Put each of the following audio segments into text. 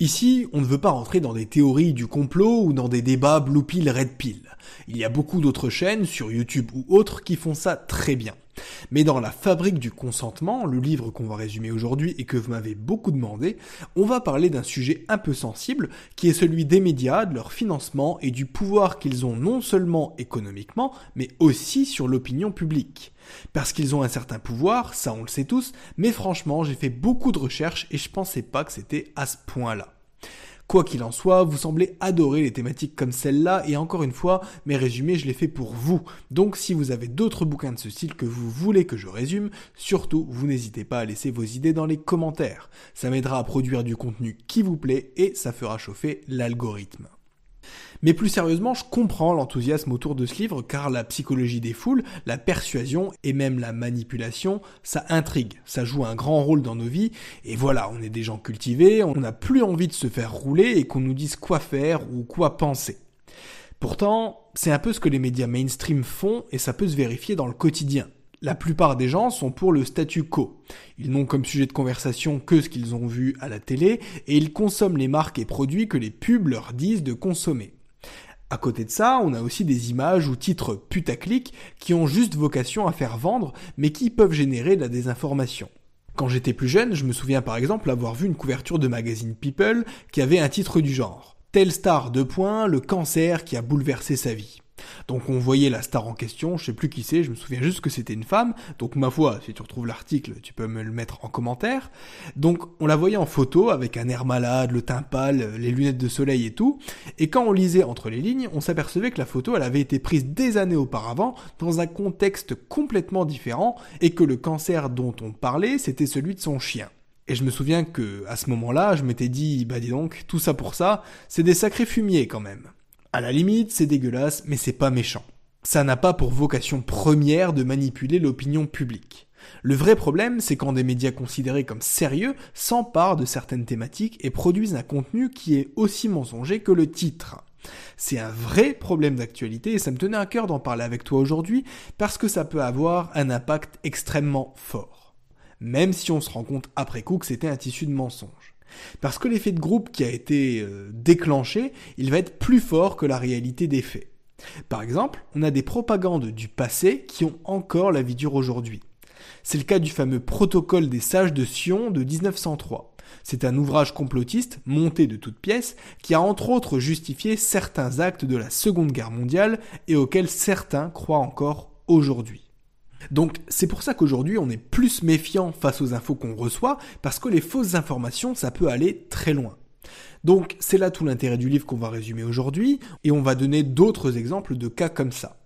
Ici, on ne veut pas rentrer dans des théories du complot ou dans des débats blue pill, red pill. Il y a beaucoup d'autres chaînes, sur YouTube ou autres, qui font ça très bien. Mais dans La fabrique du consentement, le livre qu'on va résumer aujourd'hui et que vous m'avez beaucoup demandé, on va parler d'un sujet un peu sensible, qui est celui des médias, de leur financement et du pouvoir qu'ils ont non seulement économiquement, mais aussi sur l'opinion publique. Parce qu'ils ont un certain pouvoir, ça on le sait tous, mais franchement j'ai fait beaucoup de recherches et je pensais pas que c'était à ce point-là. Quoi qu'il en soit, vous semblez adorer les thématiques comme celle-là, et encore une fois, mes résumés, je les fais pour vous. Donc si vous avez d'autres bouquins de ce style que vous voulez que je résume, surtout, vous n'hésitez pas à laisser vos idées dans les commentaires. Ça m'aidera à produire du contenu qui vous plaît, et ça fera chauffer l'algorithme. Mais plus sérieusement, je comprends l'enthousiasme autour de ce livre car la psychologie des foules, la persuasion et même la manipulation, ça intrigue, ça joue un grand rôle dans nos vies et voilà, on est des gens cultivés, on n'a plus envie de se faire rouler et qu'on nous dise quoi faire ou quoi penser. Pourtant, c'est un peu ce que les médias mainstream font et ça peut se vérifier dans le quotidien. La plupart des gens sont pour le statu quo. Ils n'ont comme sujet de conversation que ce qu'ils ont vu à la télé et ils consomment les marques et produits que les pubs leur disent de consommer. À côté de ça, on a aussi des images ou titres putaclic qui ont juste vocation à faire vendre, mais qui peuvent générer de la désinformation. Quand j'étais plus jeune, je me souviens par exemple avoir vu une couverture de magazine People qui avait un titre du genre Telle star de le cancer qui a bouleversé sa vie. Donc on voyait la star en question, je sais plus qui c'est, je me souviens juste que c'était une femme, donc ma foi, si tu retrouves l'article, tu peux me le mettre en commentaire. Donc on la voyait en photo avec un air malade, le teint pâle, les lunettes de soleil et tout, et quand on lisait entre les lignes, on s'apercevait que la photo elle avait été prise des années auparavant dans un contexte complètement différent et que le cancer dont on parlait, c'était celui de son chien. Et je me souviens que, à ce moment-là, je m'étais dit, bah dis donc, tout ça pour ça, c'est des sacrés fumiers quand même. À la limite, c'est dégueulasse, mais c'est pas méchant. Ça n'a pas pour vocation première de manipuler l'opinion publique. Le vrai problème, c'est quand des médias considérés comme sérieux s'emparent de certaines thématiques et produisent un contenu qui est aussi mensonger que le titre. C'est un vrai problème d'actualité et ça me tenait à cœur d'en parler avec toi aujourd'hui parce que ça peut avoir un impact extrêmement fort. Même si on se rend compte après coup que c'était un tissu de mensonge. Parce que l'effet de groupe qui a été euh, déclenché, il va être plus fort que la réalité des faits. Par exemple, on a des propagandes du passé qui ont encore la vie dure aujourd'hui. C'est le cas du fameux protocole des sages de Sion de 1903. C'est un ouvrage complotiste, monté de toutes pièces, qui a entre autres justifié certains actes de la Seconde Guerre mondiale et auxquels certains croient encore aujourd'hui. Donc c'est pour ça qu'aujourd'hui on est plus méfiant face aux infos qu'on reçoit, parce que les fausses informations, ça peut aller très loin. Donc c'est là tout l'intérêt du livre qu'on va résumer aujourd'hui, et on va donner d'autres exemples de cas comme ça.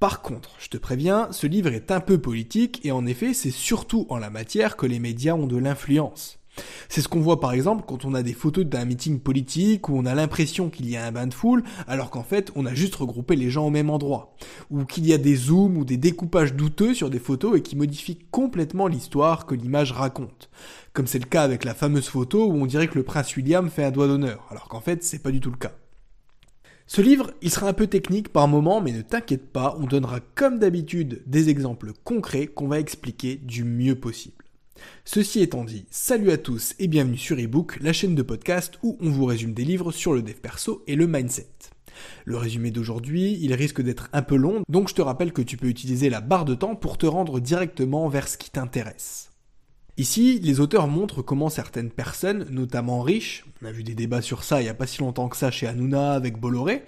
Par contre, je te préviens, ce livre est un peu politique, et en effet c'est surtout en la matière que les médias ont de l'influence. C'est ce qu'on voit par exemple quand on a des photos d'un meeting politique où on a l'impression qu'il y a un bain de foule alors qu'en fait on a juste regroupé les gens au même endroit. Ou qu'il y a des zooms ou des découpages douteux sur des photos et qui modifient complètement l'histoire que l'image raconte. Comme c'est le cas avec la fameuse photo où on dirait que le prince William fait un doigt d'honneur alors qu'en fait c'est pas du tout le cas. Ce livre, il sera un peu technique par moment, mais ne t'inquiète pas, on donnera comme d'habitude des exemples concrets qu'on va expliquer du mieux possible. Ceci étant dit, salut à tous et bienvenue sur eBook, la chaîne de podcast où on vous résume des livres sur le dev perso et le mindset. Le résumé d'aujourd'hui, il risque d'être un peu long, donc je te rappelle que tu peux utiliser la barre de temps pour te rendre directement vers ce qui t'intéresse. Ici, les auteurs montrent comment certaines personnes, notamment riches, on a vu des débats sur ça il n'y a pas si longtemps que ça chez Hanouna avec Bolloré,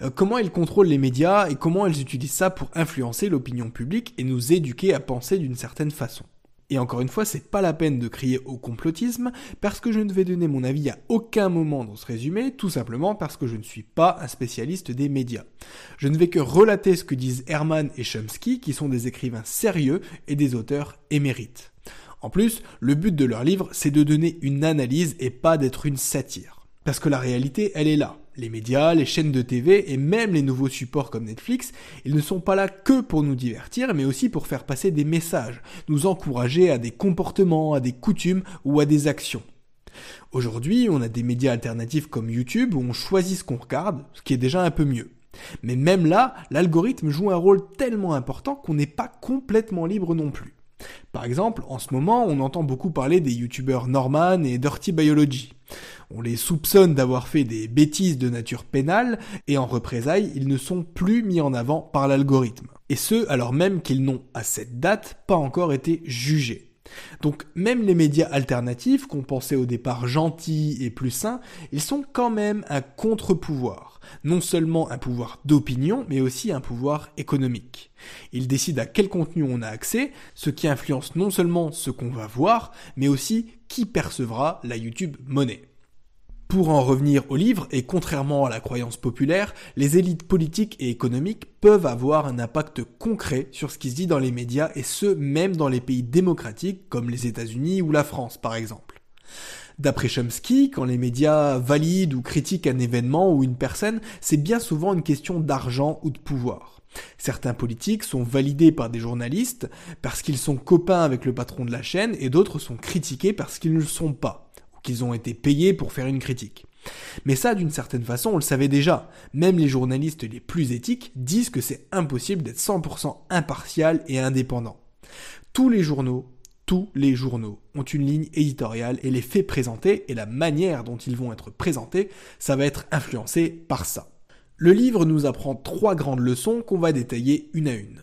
euh, comment ils contrôlent les médias et comment elles utilisent ça pour influencer l'opinion publique et nous éduquer à penser d'une certaine façon. Et encore une fois, c'est pas la peine de crier au complotisme, parce que je ne vais donner mon avis à aucun moment dans ce résumé, tout simplement parce que je ne suis pas un spécialiste des médias. Je ne vais que relater ce que disent Herman et Chomsky, qui sont des écrivains sérieux et des auteurs émérites. En plus, le but de leur livre, c'est de donner une analyse et pas d'être une satire. Parce que la réalité, elle est là. Les médias, les chaînes de TV et même les nouveaux supports comme Netflix, ils ne sont pas là que pour nous divertir, mais aussi pour faire passer des messages, nous encourager à des comportements, à des coutumes ou à des actions. Aujourd'hui, on a des médias alternatifs comme YouTube où on choisit ce qu'on regarde, ce qui est déjà un peu mieux. Mais même là, l'algorithme joue un rôle tellement important qu'on n'est pas complètement libre non plus. Par exemple, en ce moment, on entend beaucoup parler des youtubeurs Norman et Dirty Biology. On les soupçonne d'avoir fait des bêtises de nature pénale et en représailles, ils ne sont plus mis en avant par l'algorithme. Et ce, alors même qu'ils n'ont, à cette date, pas encore été jugés. Donc même les médias alternatifs, qu'on pensait au départ gentils et plus sains, ils sont quand même un contre-pouvoir. Non seulement un pouvoir d'opinion, mais aussi un pouvoir économique. Ils décident à quel contenu on a accès, ce qui influence non seulement ce qu'on va voir, mais aussi qui percevra la YouTube monnaie. Pour en revenir au livre, et contrairement à la croyance populaire, les élites politiques et économiques peuvent avoir un impact concret sur ce qui se dit dans les médias, et ce, même dans les pays démocratiques comme les États-Unis ou la France par exemple. D'après Chomsky, quand les médias valident ou critiquent un événement ou une personne, c'est bien souvent une question d'argent ou de pouvoir. Certains politiques sont validés par des journalistes parce qu'ils sont copains avec le patron de la chaîne et d'autres sont critiqués parce qu'ils ne le sont pas qu'ils ont été payés pour faire une critique. Mais ça, d'une certaine façon, on le savait déjà. Même les journalistes les plus éthiques disent que c'est impossible d'être 100% impartial et indépendant. Tous les journaux, tous les journaux ont une ligne éditoriale et les faits présentés et la manière dont ils vont être présentés, ça va être influencé par ça. Le livre nous apprend trois grandes leçons qu'on va détailler une à une.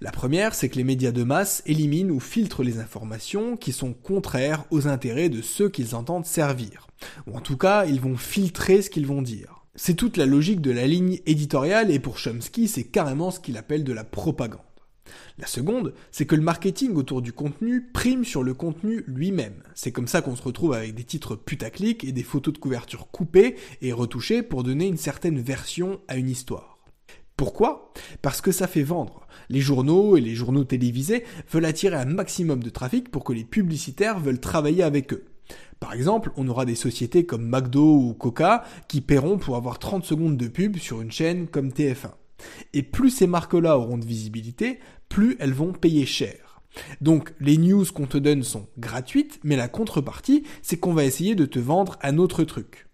La première, c'est que les médias de masse éliminent ou filtrent les informations qui sont contraires aux intérêts de ceux qu'ils entendent servir. Ou en tout cas, ils vont filtrer ce qu'ils vont dire. C'est toute la logique de la ligne éditoriale et pour Chomsky, c'est carrément ce qu'il appelle de la propagande. La seconde, c'est que le marketing autour du contenu prime sur le contenu lui-même. C'est comme ça qu'on se retrouve avec des titres putaclic et des photos de couverture coupées et retouchées pour donner une certaine version à une histoire. Pourquoi? Parce que ça fait vendre. Les journaux et les journaux télévisés veulent attirer un maximum de trafic pour que les publicitaires veulent travailler avec eux. Par exemple, on aura des sociétés comme McDo ou Coca qui paieront pour avoir 30 secondes de pub sur une chaîne comme TF1. Et plus ces marques-là auront de visibilité, plus elles vont payer cher. Donc les news qu'on te donne sont gratuites, mais la contrepartie, c'est qu'on va essayer de te vendre un autre truc.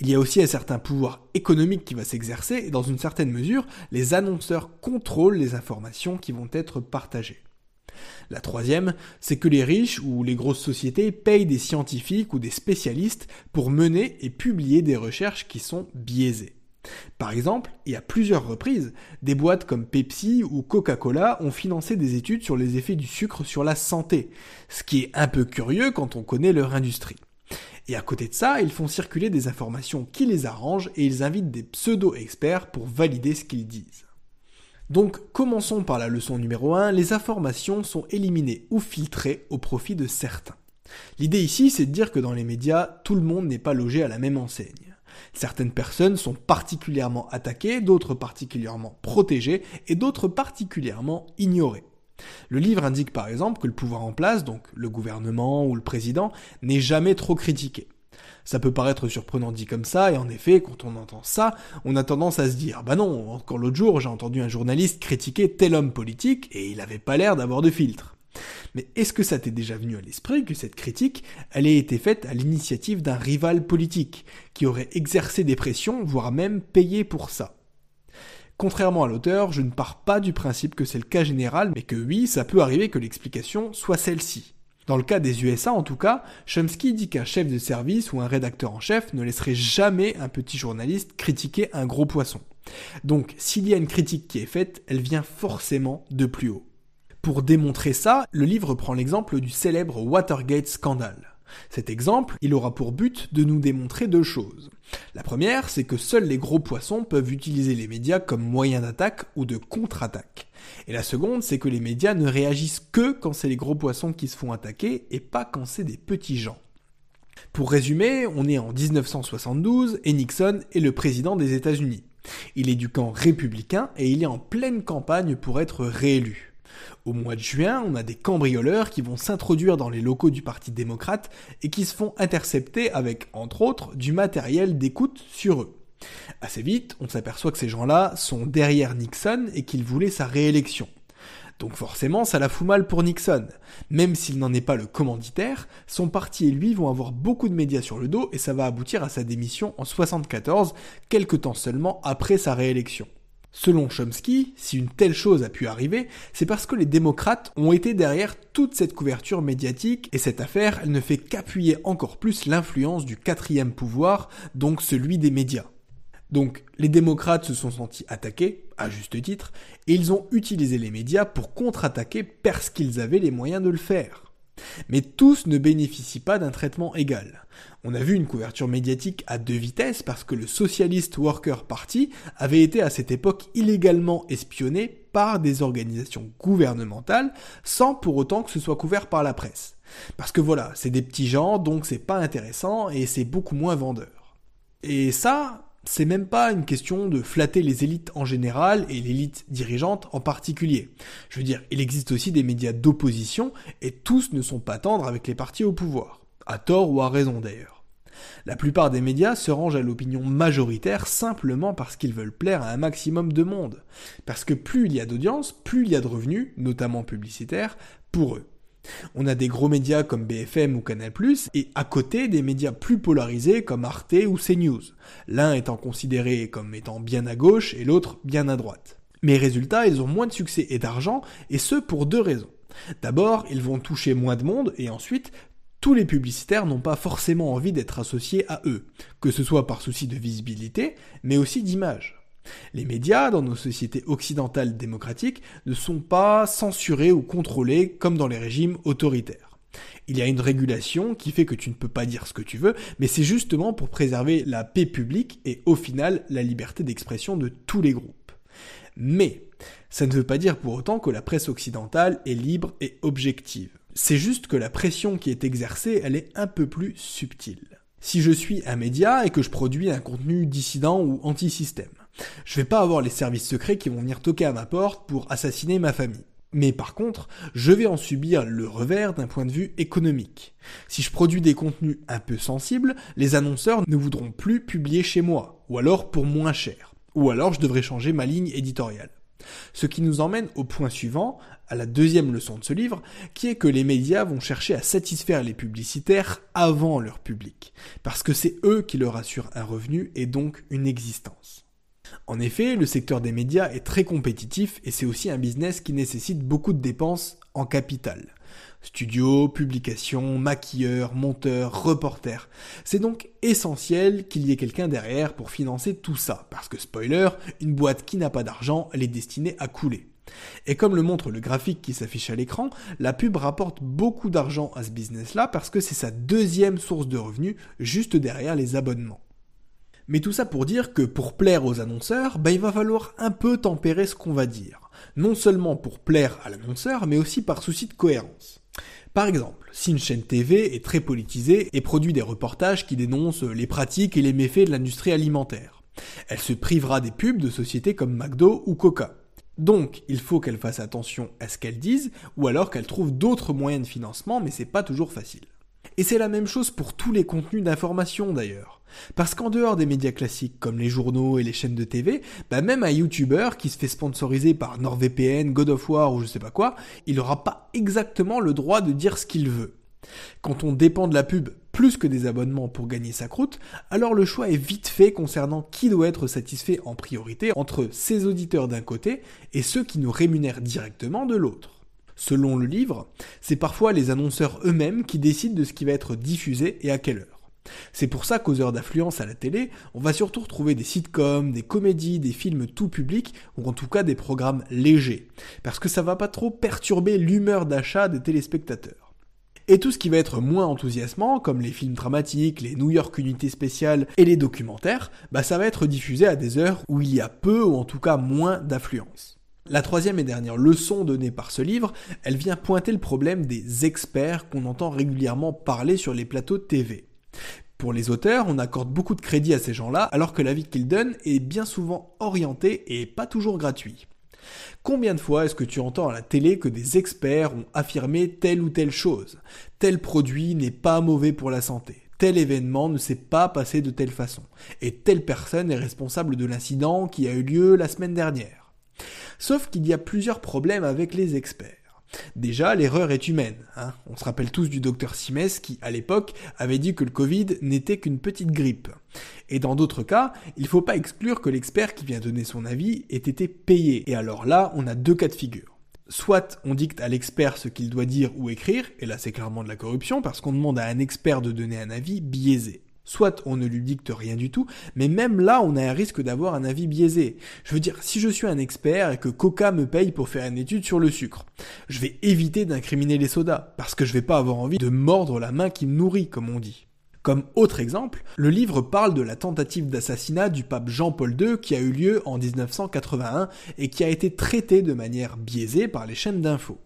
Il y a aussi un certain pouvoir économique qui va s'exercer et dans une certaine mesure, les annonceurs contrôlent les informations qui vont être partagées. La troisième, c'est que les riches ou les grosses sociétés payent des scientifiques ou des spécialistes pour mener et publier des recherches qui sont biaisées. Par exemple, et à plusieurs reprises, des boîtes comme Pepsi ou Coca-Cola ont financé des études sur les effets du sucre sur la santé, ce qui est un peu curieux quand on connaît leur industrie. Et à côté de ça, ils font circuler des informations qui les arrangent et ils invitent des pseudo-experts pour valider ce qu'ils disent. Donc commençons par la leçon numéro 1, les informations sont éliminées ou filtrées au profit de certains. L'idée ici, c'est de dire que dans les médias, tout le monde n'est pas logé à la même enseigne. Certaines personnes sont particulièrement attaquées, d'autres particulièrement protégées et d'autres particulièrement ignorées. Le livre indique par exemple que le pouvoir en place, donc le gouvernement ou le président, n'est jamais trop critiqué. Ça peut paraître surprenant dit comme ça, et en effet, quand on entend ça, on a tendance à se dire, bah non, encore l'autre jour, j'ai entendu un journaliste critiquer tel homme politique, et il avait pas l'air d'avoir de filtre. Mais est-ce que ça t'est déjà venu à l'esprit que cette critique, elle ait été faite à l'initiative d'un rival politique, qui aurait exercé des pressions, voire même payé pour ça? Contrairement à l'auteur, je ne pars pas du principe que c'est le cas général, mais que oui, ça peut arriver que l'explication soit celle-ci. Dans le cas des USA en tout cas, Chomsky dit qu'un chef de service ou un rédacteur en chef ne laisserait jamais un petit journaliste critiquer un gros poisson. Donc s'il y a une critique qui est faite, elle vient forcément de plus haut. Pour démontrer ça, le livre prend l'exemple du célèbre Watergate scandale. Cet exemple, il aura pour but de nous démontrer deux choses. La première, c'est que seuls les gros poissons peuvent utiliser les médias comme moyen d'attaque ou de contre-attaque. Et la seconde, c'est que les médias ne réagissent que quand c'est les gros poissons qui se font attaquer et pas quand c'est des petits gens. Pour résumer, on est en 1972 et Nixon est le président des États-Unis. Il est du camp républicain et il est en pleine campagne pour être réélu. Au mois de juin, on a des cambrioleurs qui vont s'introduire dans les locaux du Parti démocrate et qui se font intercepter avec, entre autres, du matériel d'écoute sur eux. Assez vite, on s'aperçoit que ces gens-là sont derrière Nixon et qu'ils voulaient sa réélection. Donc forcément, ça la fout mal pour Nixon. Même s'il n'en est pas le commanditaire, son parti et lui vont avoir beaucoup de médias sur le dos et ça va aboutir à sa démission en 74, quelques temps seulement après sa réélection. Selon Chomsky, si une telle chose a pu arriver, c'est parce que les démocrates ont été derrière toute cette couverture médiatique et cette affaire, ne fait qu'appuyer encore plus l'influence du quatrième pouvoir, donc celui des médias. Donc les démocrates se sont sentis attaqués, à juste titre, et ils ont utilisé les médias pour contre-attaquer parce qu'ils avaient les moyens de le faire. Mais tous ne bénéficient pas d'un traitement égal. On a vu une couverture médiatique à deux vitesses parce que le Socialist Worker Party avait été à cette époque illégalement espionné par des organisations gouvernementales sans pour autant que ce soit couvert par la presse. Parce que voilà, c'est des petits gens, donc c'est pas intéressant et c'est beaucoup moins vendeur. Et ça, c'est même pas une question de flatter les élites en général et l'élite dirigeante en particulier. Je veux dire, il existe aussi des médias d'opposition et tous ne sont pas tendres avec les partis au pouvoir. À tort ou à raison d'ailleurs. La plupart des médias se rangent à l'opinion majoritaire simplement parce qu'ils veulent plaire à un maximum de monde. Parce que plus il y a d'audience, plus il y a de revenus, notamment publicitaires, pour eux. On a des gros médias comme BFM ou Canal+, et à côté des médias plus polarisés comme Arte ou CNews, l'un étant considéré comme étant bien à gauche et l'autre bien à droite. Mais résultat, ils ont moins de succès et d'argent, et ce pour deux raisons. D'abord, ils vont toucher moins de monde, et ensuite, tous les publicitaires n'ont pas forcément envie d'être associés à eux, que ce soit par souci de visibilité, mais aussi d'image. Les médias, dans nos sociétés occidentales démocratiques, ne sont pas censurés ou contrôlés comme dans les régimes autoritaires. Il y a une régulation qui fait que tu ne peux pas dire ce que tu veux, mais c'est justement pour préserver la paix publique et au final la liberté d'expression de tous les groupes. Mais ça ne veut pas dire pour autant que la presse occidentale est libre et objective. C'est juste que la pression qui est exercée, elle est un peu plus subtile. Si je suis un média et que je produis un contenu dissident ou anti-système, je vais pas avoir les services secrets qui vont venir toquer à ma porte pour assassiner ma famille. Mais par contre, je vais en subir le revers d'un point de vue économique. Si je produis des contenus un peu sensibles, les annonceurs ne voudront plus publier chez moi, ou alors pour moins cher. Ou alors je devrais changer ma ligne éditoriale. Ce qui nous emmène au point suivant, à la deuxième leçon de ce livre, qui est que les médias vont chercher à satisfaire les publicitaires avant leur public, parce que c'est eux qui leur assurent un revenu et donc une existence. En effet, le secteur des médias est très compétitif et c'est aussi un business qui nécessite beaucoup de dépenses en capital. Studio, publication, maquilleurs, monteurs, reporters. C'est donc essentiel qu'il y ait quelqu'un derrière pour financer tout ça, parce que spoiler, une boîte qui n'a pas d'argent, elle est destinée à couler. Et comme le montre le graphique qui s'affiche à l'écran, la pub rapporte beaucoup d'argent à ce business-là parce que c'est sa deuxième source de revenus juste derrière les abonnements. Mais tout ça pour dire que pour plaire aux annonceurs, bah, il va falloir un peu tempérer ce qu'on va dire. Non seulement pour plaire à l'annonceur, mais aussi par souci de cohérence. Par exemple, si une chaîne TV est très politisée et produit des reportages qui dénoncent les pratiques et les méfaits de l'industrie alimentaire, elle se privera des pubs de sociétés comme McDo ou Coca. Donc, il faut qu'elle fasse attention à ce qu'elle dise, ou alors qu'elle trouve d'autres moyens de financement, mais c'est pas toujours facile. Et c'est la même chose pour tous les contenus d'information d'ailleurs. Parce qu'en dehors des médias classiques comme les journaux et les chaînes de TV, bah même un YouTuber qui se fait sponsoriser par NordVPN, God of War ou je sais pas quoi, il n'aura pas exactement le droit de dire ce qu'il veut. Quand on dépend de la pub plus que des abonnements pour gagner sa croûte, alors le choix est vite fait concernant qui doit être satisfait en priorité entre ses auditeurs d'un côté et ceux qui nous rémunèrent directement de l'autre. Selon le livre, c'est parfois les annonceurs eux-mêmes qui décident de ce qui va être diffusé et à quelle heure. C'est pour ça qu'aux heures d'affluence à la télé, on va surtout retrouver des sitcoms, des comédies, des films tout public, ou en tout cas des programmes légers, parce que ça va pas trop perturber l'humeur d'achat des téléspectateurs. Et tout ce qui va être moins enthousiasmant, comme les films dramatiques, les New York Unités spéciales et les documentaires, bah ça va être diffusé à des heures où il y a peu ou en tout cas moins d'affluence. La troisième et dernière leçon donnée par ce livre, elle vient pointer le problème des experts qu'on entend régulièrement parler sur les plateaux de TV. Pour les auteurs, on accorde beaucoup de crédit à ces gens-là, alors que l'avis qu'ils donnent est bien souvent orienté et pas toujours gratuit. Combien de fois est-ce que tu entends à la télé que des experts ont affirmé telle ou telle chose? Tel produit n'est pas mauvais pour la santé. Tel événement ne s'est pas passé de telle façon. Et telle personne est responsable de l'incident qui a eu lieu la semaine dernière. Sauf qu'il y a plusieurs problèmes avec les experts. Déjà, l'erreur est humaine. Hein. On se rappelle tous du docteur Simès qui, à l'époque, avait dit que le Covid n'était qu'une petite grippe. Et dans d'autres cas, il ne faut pas exclure que l'expert qui vient donner son avis ait été payé. Et alors là, on a deux cas de figure. Soit on dicte à l'expert ce qu'il doit dire ou écrire, et là c'est clairement de la corruption parce qu'on demande à un expert de donner un avis biaisé. Soit on ne lui dicte rien du tout, mais même là, on a un risque d'avoir un avis biaisé. Je veux dire, si je suis un expert et que Coca me paye pour faire une étude sur le sucre, je vais éviter d'incriminer les sodas, parce que je vais pas avoir envie de mordre la main qui me nourrit, comme on dit. Comme autre exemple, le livre parle de la tentative d'assassinat du pape Jean-Paul II qui a eu lieu en 1981 et qui a été traitée de manière biaisée par les chaînes d'infos.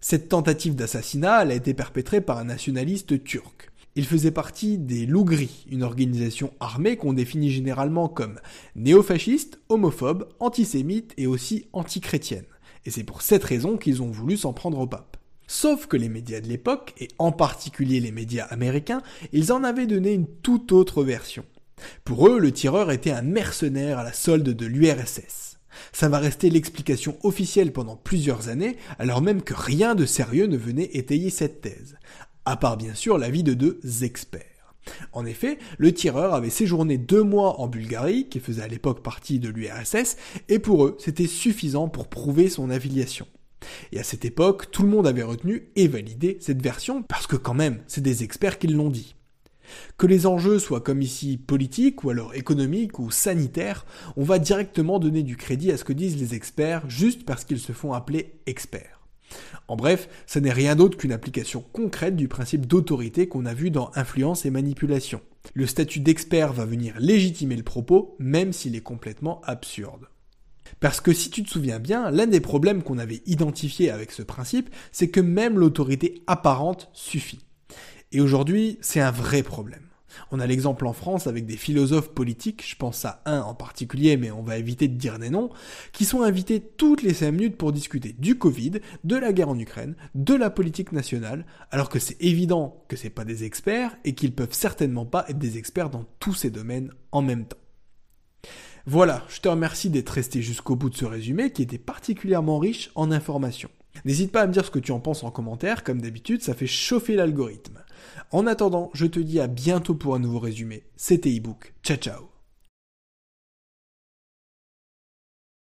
Cette tentative d'assassinat, a été perpétrée par un nationaliste turc. Il faisait partie des Loups une organisation armée qu'on définit généralement comme néofasciste, homophobe, antisémite et aussi antichrétienne. Et c'est pour cette raison qu'ils ont voulu s'en prendre au pape. Sauf que les médias de l'époque, et en particulier les médias américains, ils en avaient donné une toute autre version. Pour eux, le tireur était un mercenaire à la solde de l'URSS. Ça va rester l'explication officielle pendant plusieurs années, alors même que rien de sérieux ne venait étayer cette thèse à part bien sûr l'avis de deux experts. En effet, le tireur avait séjourné deux mois en Bulgarie, qui faisait à l'époque partie de l'URSS, et pour eux, c'était suffisant pour prouver son affiliation. Et à cette époque, tout le monde avait retenu et validé cette version, parce que quand même, c'est des experts qui l'ont dit. Que les enjeux soient comme ici politiques ou alors économiques ou sanitaires, on va directement donner du crédit à ce que disent les experts juste parce qu'ils se font appeler experts. En bref, ce n'est rien d'autre qu'une application concrète du principe d'autorité qu'on a vu dans influence et manipulation. Le statut d'expert va venir légitimer le propos, même s'il est complètement absurde. Parce que si tu te souviens bien, l'un des problèmes qu'on avait identifié avec ce principe, c'est que même l'autorité apparente suffit. Et aujourd'hui, c'est un vrai problème. On a l'exemple en France avec des philosophes politiques, je pense à un en particulier, mais on va éviter de dire des noms, qui sont invités toutes les 5 minutes pour discuter du Covid, de la guerre en Ukraine, de la politique nationale, alors que c'est évident que c'est pas des experts et qu'ils peuvent certainement pas être des experts dans tous ces domaines en même temps. Voilà, je te remercie d'être resté jusqu'au bout de ce résumé qui était particulièrement riche en informations. N'hésite pas à me dire ce que tu en penses en commentaire, comme d'habitude, ça fait chauffer l'algorithme. En attendant, je te dis à bientôt pour un nouveau résumé. C'était ebook. Ciao ciao